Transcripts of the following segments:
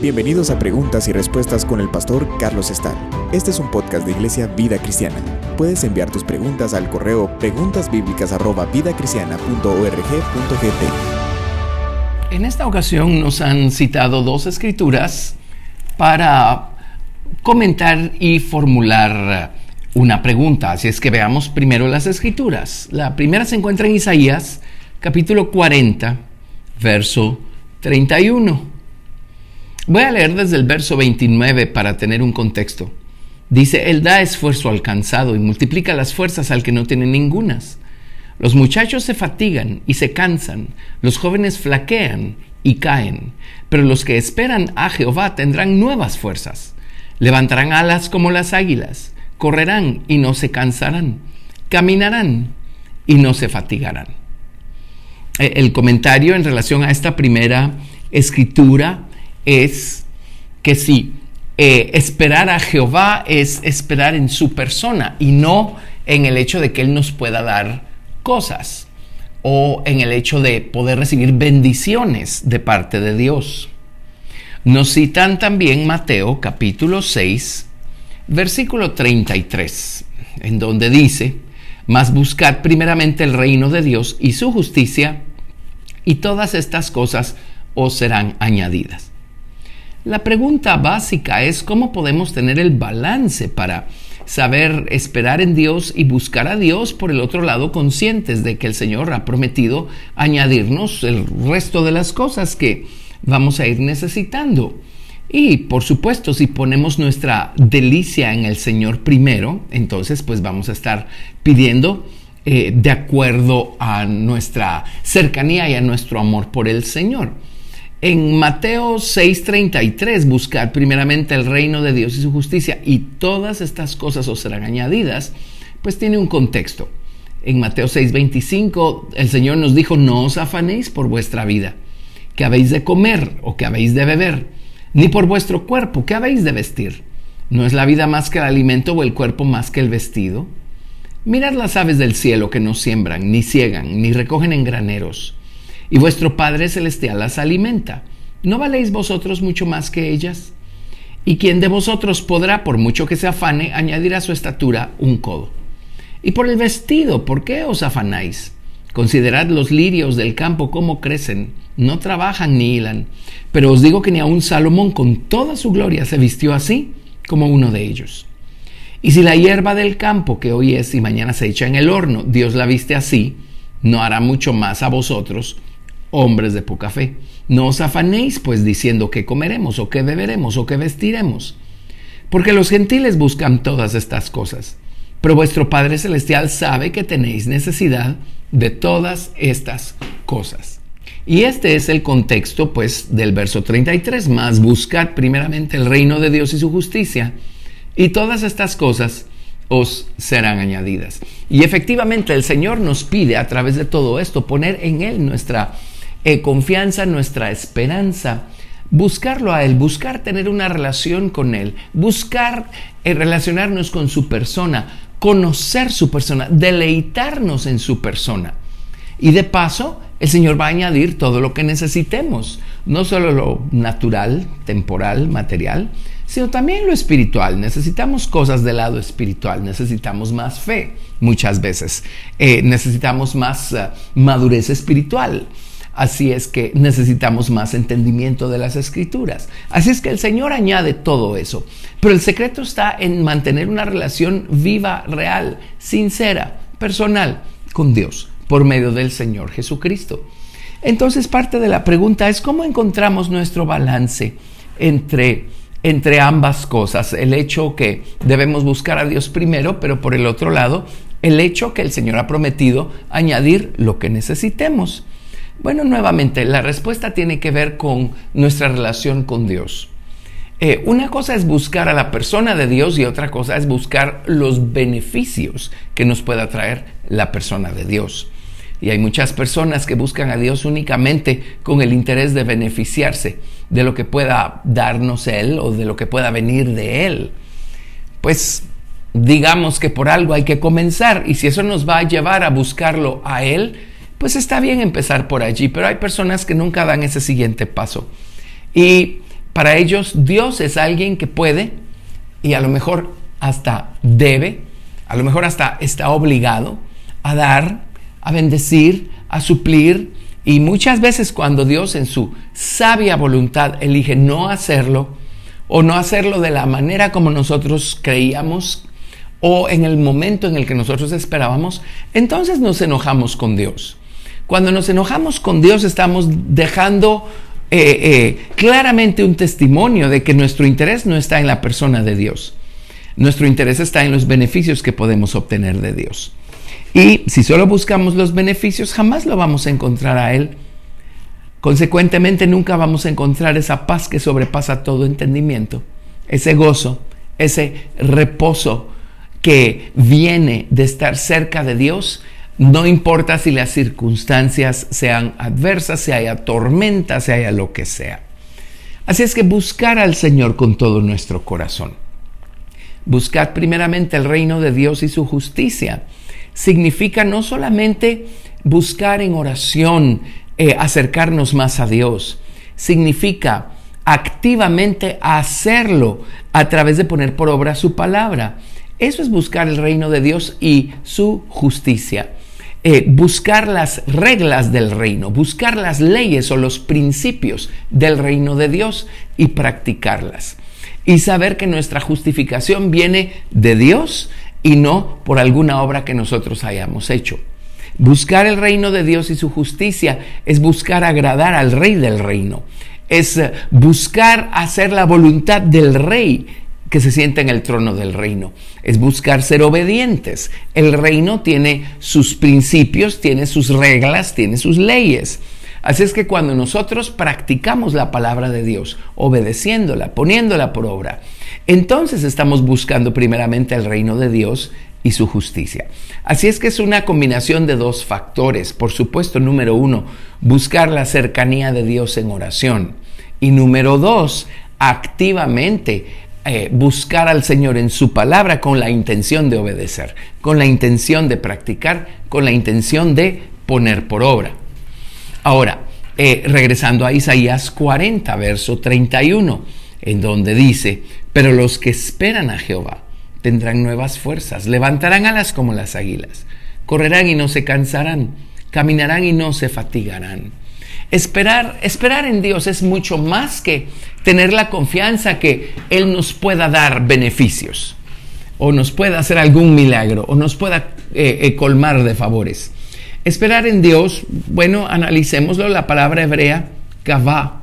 Bienvenidos a Preguntas y Respuestas con el pastor Carlos Estal. Este es un podcast de Iglesia Vida Cristiana. Puedes enviar tus preguntas al correo preguntasbiblicas@vidacristiana.org.gt. En esta ocasión nos han citado dos escrituras para comentar y formular una pregunta. Así es que veamos primero las escrituras. La primera se encuentra en Isaías, capítulo 40, verso 31. Voy a leer desde el verso 29 para tener un contexto. Dice, Él da esfuerzo al cansado y multiplica las fuerzas al que no tiene ningunas. Los muchachos se fatigan y se cansan, los jóvenes flaquean y caen, pero los que esperan a Jehová tendrán nuevas fuerzas. Levantarán alas como las águilas, correrán y no se cansarán, caminarán y no se fatigarán. E, el comentario en relación a esta primera escritura es que sí, eh, esperar a Jehová es esperar en su persona y no en el hecho de que Él nos pueda dar cosas o en el hecho de poder recibir bendiciones de parte de Dios. Nos citan también Mateo capítulo 6, versículo 33, en donde dice, mas buscad primeramente el reino de Dios y su justicia, y todas estas cosas os serán añadidas. La pregunta básica es cómo podemos tener el balance para saber esperar en Dios y buscar a Dios por el otro lado conscientes de que el Señor ha prometido añadirnos el resto de las cosas que vamos a ir necesitando. Y por supuesto, si ponemos nuestra delicia en el Señor primero, entonces pues vamos a estar pidiendo eh, de acuerdo a nuestra cercanía y a nuestro amor por el Señor. En Mateo 6:33, buscar primeramente el reino de Dios y su justicia y todas estas cosas os serán añadidas, pues tiene un contexto. En Mateo 6:25 el Señor nos dijo, no os afanéis por vuestra vida, que habéis de comer o que habéis de beber, ni por vuestro cuerpo, que habéis de vestir. ¿No es la vida más que el alimento o el cuerpo más que el vestido? Mirad las aves del cielo que no siembran, ni ciegan, ni recogen en graneros y vuestro Padre Celestial las alimenta. ¿No valéis vosotros mucho más que ellas? ¿Y quién de vosotros podrá, por mucho que se afane, añadir a su estatura un codo? Y por el vestido, ¿por qué os afanáis? Considerad los lirios del campo cómo crecen, no trabajan ni hilan, pero os digo que ni aun Salomón con toda su gloria se vistió así como uno de ellos. Y si la hierba del campo que hoy es y mañana se echa en el horno, Dios la viste así, no hará mucho más a vosotros, hombres de poca fe. No os afanéis pues diciendo que comeremos o que beberemos o que vestiremos, porque los gentiles buscan todas estas cosas, pero vuestro Padre Celestial sabe que tenéis necesidad de todas estas cosas. Y este es el contexto pues del verso 33, más buscad primeramente el reino de Dios y su justicia, y todas estas cosas os serán añadidas. Y efectivamente el Señor nos pide a través de todo esto poner en Él nuestra eh, confianza, nuestra esperanza, buscarlo a Él, buscar tener una relación con Él, buscar eh, relacionarnos con su persona, conocer su persona, deleitarnos en su persona. Y de paso, el Señor va a añadir todo lo que necesitemos, no solo lo natural, temporal, material, sino también lo espiritual. Necesitamos cosas del lado espiritual, necesitamos más fe muchas veces, eh, necesitamos más madurez espiritual. Así es que necesitamos más entendimiento de las escrituras. Así es que el Señor añade todo eso. Pero el secreto está en mantener una relación viva, real, sincera, personal con Dios por medio del Señor Jesucristo. Entonces parte de la pregunta es cómo encontramos nuestro balance entre, entre ambas cosas. El hecho que debemos buscar a Dios primero, pero por el otro lado, el hecho que el Señor ha prometido añadir lo que necesitemos. Bueno, nuevamente, la respuesta tiene que ver con nuestra relación con Dios. Eh, una cosa es buscar a la persona de Dios y otra cosa es buscar los beneficios que nos pueda traer la persona de Dios. Y hay muchas personas que buscan a Dios únicamente con el interés de beneficiarse de lo que pueda darnos Él o de lo que pueda venir de Él. Pues digamos que por algo hay que comenzar y si eso nos va a llevar a buscarlo a Él, pues está bien empezar por allí, pero hay personas que nunca dan ese siguiente paso. Y Para ellos Dios es alguien que puede y a lo mejor hasta debe, a lo mejor hasta está obligado a dar, a bendecir, a suplir. Y muchas veces cuando Dios en su sabia voluntad elige no hacerlo, o no hacerlo de la manera como nosotros creíamos, o en el momento en el que nosotros esperábamos, entonces nos enojamos con Dios. Cuando nos enojamos con Dios estamos dejando eh, eh, claramente un testimonio de que nuestro interés no está en la persona de Dios. Nuestro interés está en los beneficios que podemos obtener de Dios. Y si solo buscamos los beneficios, jamás lo vamos a encontrar a Él. Consecuentemente, nunca vamos a encontrar esa paz que sobrepasa todo entendimiento, ese gozo, ese reposo que viene de estar cerca de Dios, no importa si las circunstancias sean adversas, si haya tormenta, si haya lo que sea. Así es que buscar al Señor con todo nuestro corazón. Buscar primeramente el reino de Dios y su justicia significa no solamente buscar en oración, eh, acercarnos más a Dios, significa activamente hacerlo a través de poner por obra su palabra. Eso es buscar el reino de Dios y su justicia. Eh, buscar las reglas del reino, buscar las leyes o los principios del reino de Dios y practicarlas. Y saber que nuestra justificación viene de Dios y no por alguna obra que nosotros hayamos hecho. Buscar el reino de Dios y su justicia es buscar agradar al rey del reino, es eh, buscar hacer la voluntad del rey que se sienta en el trono del reino, es buscar ser obedientes. El reino tiene sus principios, tiene sus reglas, tiene sus leyes. Así es que cuando nosotros practicamos la palabra de Dios, obedeciéndola, poniéndola por obra, entonces estamos buscando primeramente el reino de Dios y su justicia. Así es que es una combinación de dos factores. Por supuesto, número uno, buscar la cercanía de Dios en oración. Y número dos, activamente eh, buscar al Señor en su palabra con la intención de obedecer, con la intención de practicar, con la intención de poner por obra. Ahora, eh, regresando a Isaías 40, verso 31, en donde dice, pero los que esperan a Jehová tendrán nuevas fuerzas, levantarán alas como las águilas, correrán y no se cansarán, caminarán y no se fatigarán. Esperar, esperar en Dios es mucho más que tener la confianza que Él nos pueda dar beneficios, o nos pueda hacer algún milagro, o nos pueda eh, eh, colmar de favores. Esperar en Dios, bueno, analicémoslo, la palabra hebrea, kavá,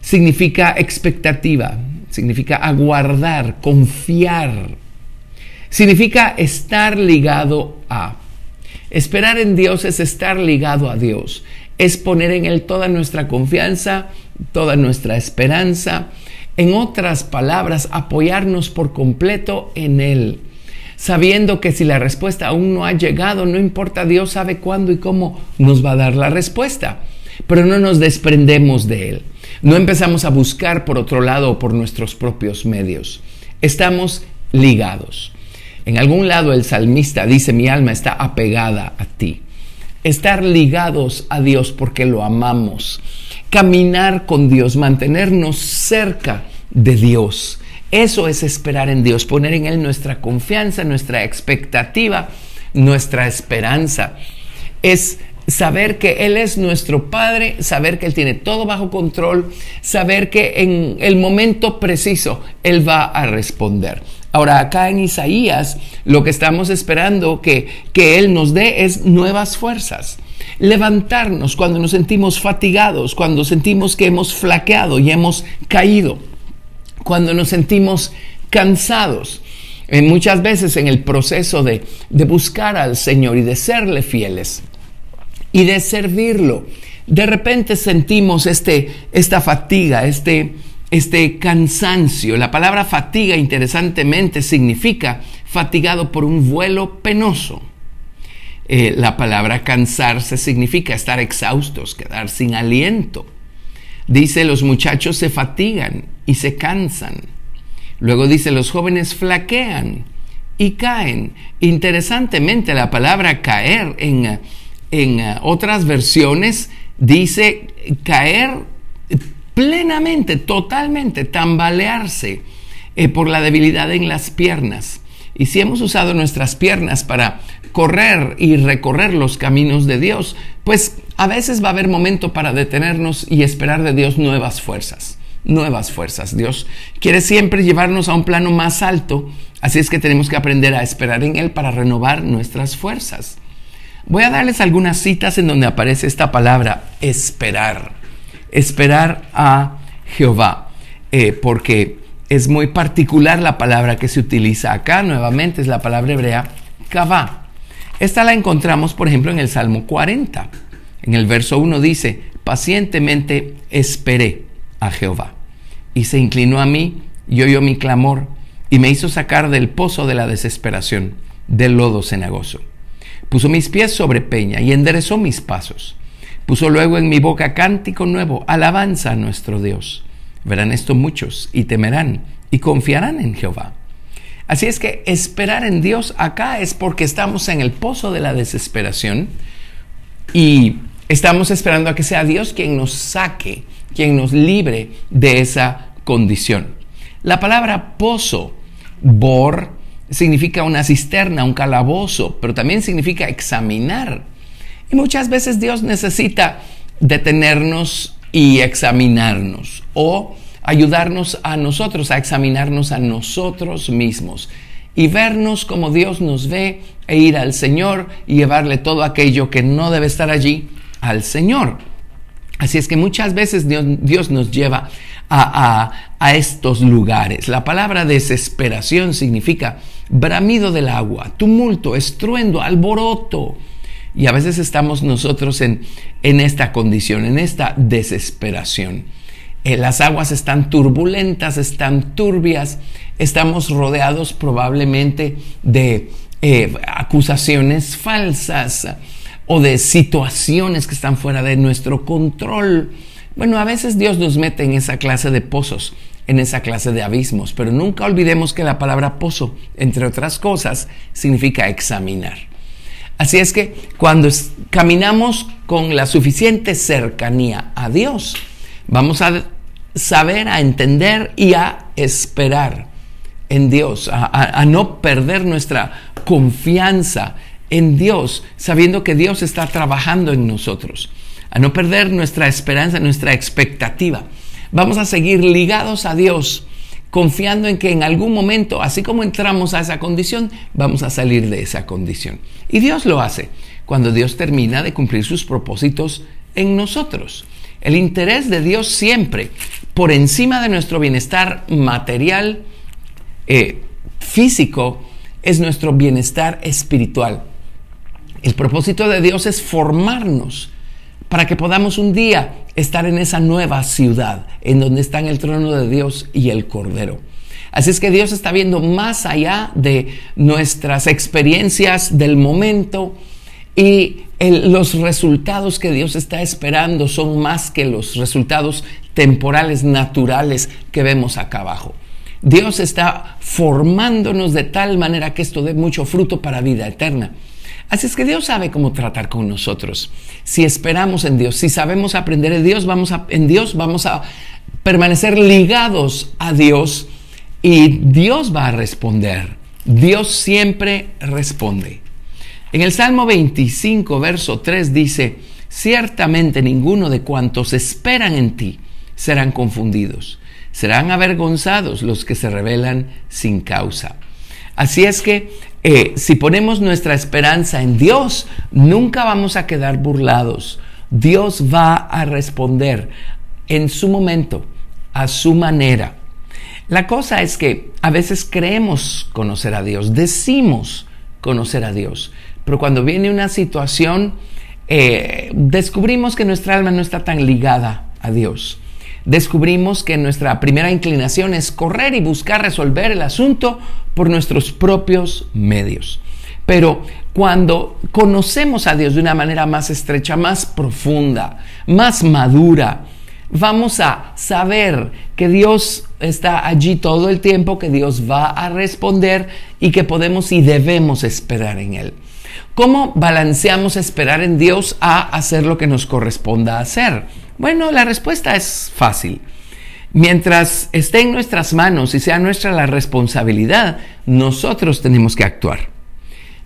significa expectativa, significa aguardar, confiar, significa estar ligado a. Esperar en Dios es estar ligado a Dios, es poner en Él toda nuestra confianza, toda nuestra esperanza. En otras palabras, apoyarnos por completo en Él, sabiendo que si la respuesta aún no ha llegado, no importa, Dios sabe cuándo y cómo nos va a dar la respuesta, pero no nos desprendemos de Él. No empezamos a buscar por otro lado o por nuestros propios medios. Estamos ligados. En algún lado el salmista dice, mi alma está apegada a ti estar ligados a Dios porque lo amamos, caminar con Dios, mantenernos cerca de Dios. Eso es esperar en Dios, poner en Él nuestra confianza, nuestra expectativa, nuestra esperanza. Es saber que Él es nuestro Padre, saber que Él tiene todo bajo control, saber que en el momento preciso Él va a responder. Ahora, acá en Isaías, lo que estamos esperando que, que Él nos dé es nuevas fuerzas. Levantarnos cuando nos sentimos fatigados, cuando sentimos que hemos flaqueado y hemos caído, cuando nos sentimos cansados. Eh, muchas veces en el proceso de, de buscar al Señor y de serle fieles y de servirlo, de repente sentimos este, esta fatiga, este, este cansancio. La palabra fatiga, interesantemente, significa fatigado por un vuelo penoso. Eh, la palabra cansarse significa estar exhaustos, quedar sin aliento. Dice, los muchachos se fatigan y se cansan. Luego dice, los jóvenes flaquean y caen. Interesantemente, la palabra caer en, en otras versiones dice caer plenamente, totalmente, tambalearse eh, por la debilidad en las piernas. Y si hemos usado nuestras piernas para correr y recorrer los caminos de Dios, pues a veces va a haber momento para detenernos y esperar de Dios nuevas fuerzas, nuevas fuerzas. Dios quiere siempre llevarnos a un plano más alto, así es que tenemos que aprender a esperar en Él para renovar nuestras fuerzas. Voy a darles algunas citas en donde aparece esta palabra, esperar, esperar a Jehová, eh, porque es muy particular la palabra que se utiliza acá, nuevamente es la palabra hebrea kavá. Esta la encontramos, por ejemplo, en el Salmo 40. En el verso 1 dice, pacientemente esperé a Jehová, y se inclinó a mí y oyó mi clamor, y me hizo sacar del pozo de la desesperación, del lodo cenagoso. Puso mis pies sobre peña y enderezó mis pasos. Puso luego en mi boca cántico nuevo, alabanza a nuestro Dios. Verán esto muchos y temerán y confiarán en Jehová. Así es que esperar en Dios acá es porque estamos en el pozo de la desesperación y estamos esperando a que sea Dios quien nos saque, quien nos libre de esa condición. La palabra pozo, bor, significa una cisterna, un calabozo, pero también significa examinar. Y muchas veces Dios necesita detenernos y examinarnos o ayudarnos a nosotros a examinarnos a nosotros mismos y vernos como Dios nos ve e ir al Señor y llevarle todo aquello que no debe estar allí al Señor. Así es que muchas veces Dios, nos lleva a, a, estos lugares. La palabra desesperación significa bramido del agua, tumulto, estruendo, alboroto. Y a veces estamos nosotros en, en esta condición, en esta desesperación. Eh, las aguas están turbulentas, están turbias, estamos rodeados probablemente de eh, acusaciones falsas o de situaciones que están fuera de nuestro control. Bueno, a veces Dios nos mete en esa clase de pozos, en esa clase de abismos, pero nunca olvidemos que la palabra pozo, entre otras cosas, significa examinar. Así es que cuando caminamos con la suficiente cercanía a Dios, vamos a saber, a entender y a esperar en Dios, a, no perder nuestra confianza en Dios, sabiendo que Dios está trabajando en nosotros, a no perder nuestra esperanza, nuestra expectativa. Vamos a seguir ligados a Dios confiando en que en algún momento, así como entramos a esa condición, vamos a salir de esa condición. Y Dios lo hace cuando Dios termina de cumplir sus propósitos en nosotros. El interés de Dios siempre, por encima de nuestro bienestar material, eh, físico, es nuestro bienestar espiritual. El propósito de Dios es formarnos para que podamos un día estar en esa nueva ciudad, en donde están el trono de Dios y el Cordero. Así es que Dios está viendo más allá de nuestras experiencias del momento y los resultados que Dios está esperando son más que los resultados temporales naturales que vemos acá abajo. Dios está formándonos de tal manera que esto dé mucho fruto para vida eterna. Así es que Dios sabe cómo tratar con nosotros. Si esperamos en Dios, si sabemos aprender de Dios, vamos en Dios vamos a permanecer ligados a Dios y Dios va a responder. Dios siempre responde. En el Salmo 25, verso 3 dice, ciertamente ninguno de cuantos esperan en ti serán confundidos. Serán avergonzados los que se rebelan sin causa. Así es que eh, si ponemos nuestra esperanza en Dios, nunca vamos a quedar burlados. Dios va a responder en su momento, a su manera. La cosa es que a veces creemos conocer a Dios, decimos conocer a Dios, pero cuando viene una situación, eh, descubrimos que nuestra alma no está tan ligada a Dios descubrimos que nuestra primera inclinación es correr y buscar resolver el asunto por nuestros propios medios. Pero cuando conocemos a Dios de una manera más estrecha, más profunda, más madura, vamos a saber que Dios está allí todo el tiempo, que Dios va a responder y que podemos y debemos esperar en Él. ¿Cómo balanceamos esperar en Dios a hacer lo que nos corresponda hacer? Bueno, la respuesta es fácil. Mientras esté en nuestras manos y sea nuestra la responsabilidad, nosotros tenemos que actuar.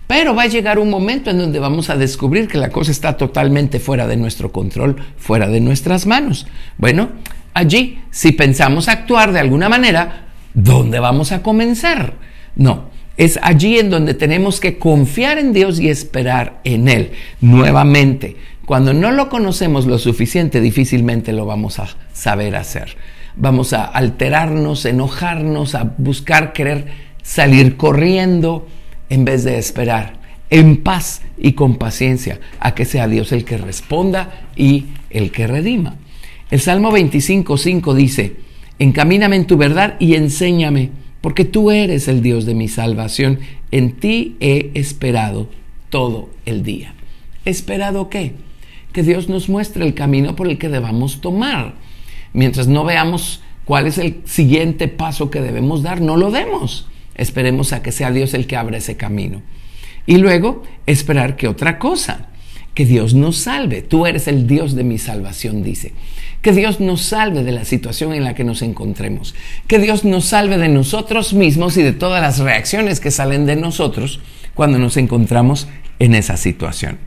Pero va a llegar un momento en donde vamos a descubrir que la cosa está totalmente fuera de nuestro control, fuera de nuestras manos. Bueno, allí, si pensamos actuar de alguna manera, ¿dónde vamos a comenzar? No, es allí en donde tenemos que confiar en Dios y esperar en Él. Nuevamente, cuando no lo conocemos lo suficiente, difícilmente lo vamos a saber hacer. Vamos a alterarnos, enojarnos, a buscar querer salir corriendo en vez de esperar en paz y con paciencia a que sea Dios el que responda y el que redima. El Salmo 25.5 dice, encamíname en tu verdad y enséñame, porque tú eres el Dios de mi salvación, en ti he esperado todo el día. ¿Esperado qué? Que Dios nos muestre el camino por el que debamos tomar. Mientras no veamos cuál es el siguiente paso que debemos dar, no lo demos. Esperemos a que sea Dios el que abra ese camino. Y luego esperar que otra cosa que Dios nos salve. Tú eres el Dios de mi salvación, dice. Que Dios nos salve de la situación en la que nos encontremos. Que Dios nos salve de nosotros mismos y de todas las reacciones que salen de nosotros cuando nos encontramos en esa situación.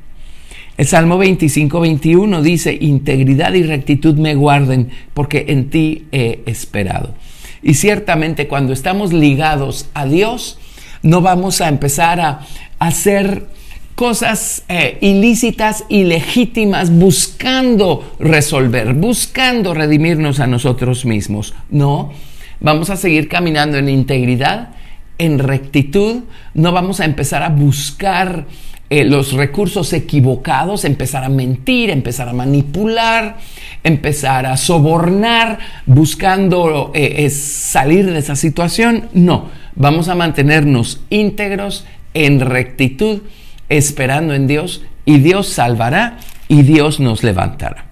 El Salmo 25, 21 dice, integridad y rectitud me guarden porque en ti he esperado. Y ciertamente cuando estamos ligados a Dios, no vamos a empezar a hacer cosas eh, ilícitas, ilegítimas, buscando resolver, buscando redimirnos a nosotros mismos. No, vamos a seguir caminando en integridad, en rectitud, no vamos a empezar a buscar eh, los recursos equivocados, empezar a mentir, empezar a manipular, empezar a sobornar, buscando eh, salir de esa situación. No, vamos a mantenernos íntegros en rectitud esperando en Dios y Dios salvará y Dios nos levantará.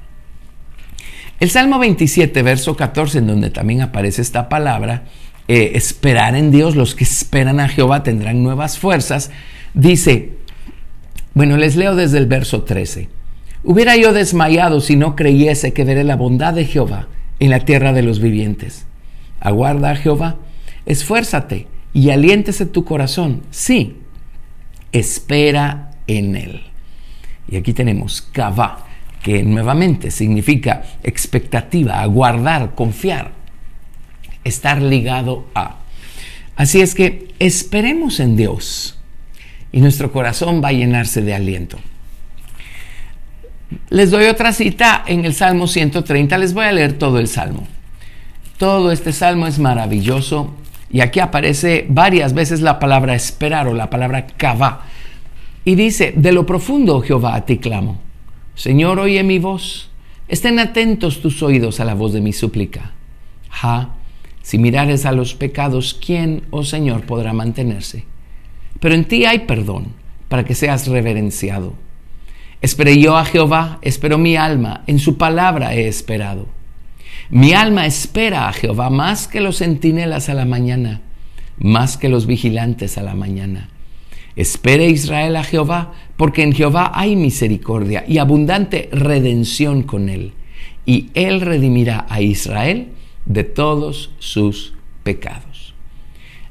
El Salmo 27, verso 14, en donde también aparece esta palabra, eh, esperar en Dios, los que esperan a Jehová tendrán nuevas fuerzas, dice, bueno, les leo desde el verso 13, hubiera yo desmayado si no creyese que veré la bondad de Jehová en la tierra de los vivientes. Aguarda a Jehová, esfuérzate y aliéntese tu corazón. Sí, espera en Él. Y aquí tenemos kavá, que nuevamente significa expectativa, aguardar, confiar, estar ligado a. Así es que esperemos en Dios y nuestro corazón va a llenarse de aliento. Les doy otra cita en el Salmo 130, les voy a leer todo el Salmo. Todo este Salmo es maravilloso y aquí aparece varias veces la palabra esperar o la palabra kavá. Y dice, de lo profundo, Jehová, a ti clamo. Señor, oye mi voz. Estén atentos tus oídos a la voz de mi súplica. Ja, si mirares a los pecados, ¿quién, oh Señor, podrá mantenerse? Pero en ti hay perdón, para que seas reverenciado. Esperé yo a Jehová, esperó mi alma, en su palabra he esperado. Mi alma espera a Jehová más que los centinelas a la mañana, más que los vigilantes a la mañana. Espere Israel a Jehová, porque en Jehová hay misericordia y abundante redención con él, y él redimirá a Israel de todos sus pecados.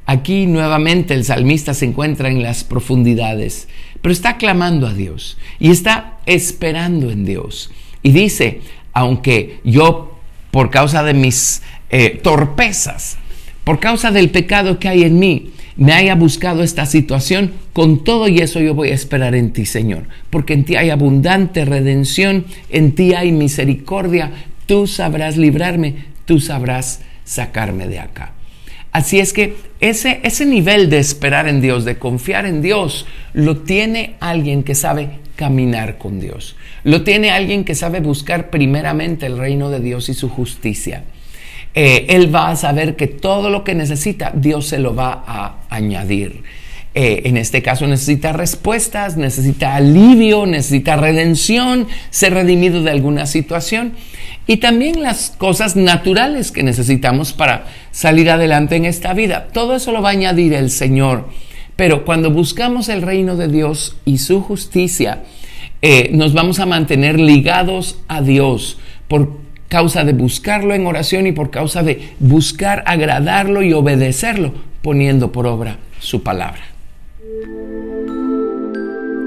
Aquí nuevamente el salmista se encuentra en las profundidades, pero está clamando a Dios y está esperando en Dios. Y dice, aunque yo por causa de mis eh, torpezas, por causa del pecado que hay en mí, me haya buscado esta situación, con todo y eso yo voy a esperar en ti, Señor, porque en ti hay abundante redención, en ti hay misericordia, tú sabrás librarme, tú sabrás sacarme de acá. Así es que ese, ese nivel de esperar en Dios, de confiar en Dios, lo tiene alguien que sabe caminar con Dios. Lo tiene alguien que sabe buscar primeramente el reino de Dios y su justicia. Eh, él va a saber que todo lo que necesita, Dios se lo va a añadir. Eh, en este caso necesita respuestas, necesita alivio, necesita redención, ser redimido de alguna situación y también las cosas naturales que necesitamos para salir adelante en esta vida. Todo eso lo va a añadir el Señor. Pero cuando buscamos el reino de Dios y su justicia, eh, nos vamos a mantener ligados a Dios por causa de buscarlo en oración y por causa de buscar agradarlo y obedecerlo, poniendo por obra su palabra.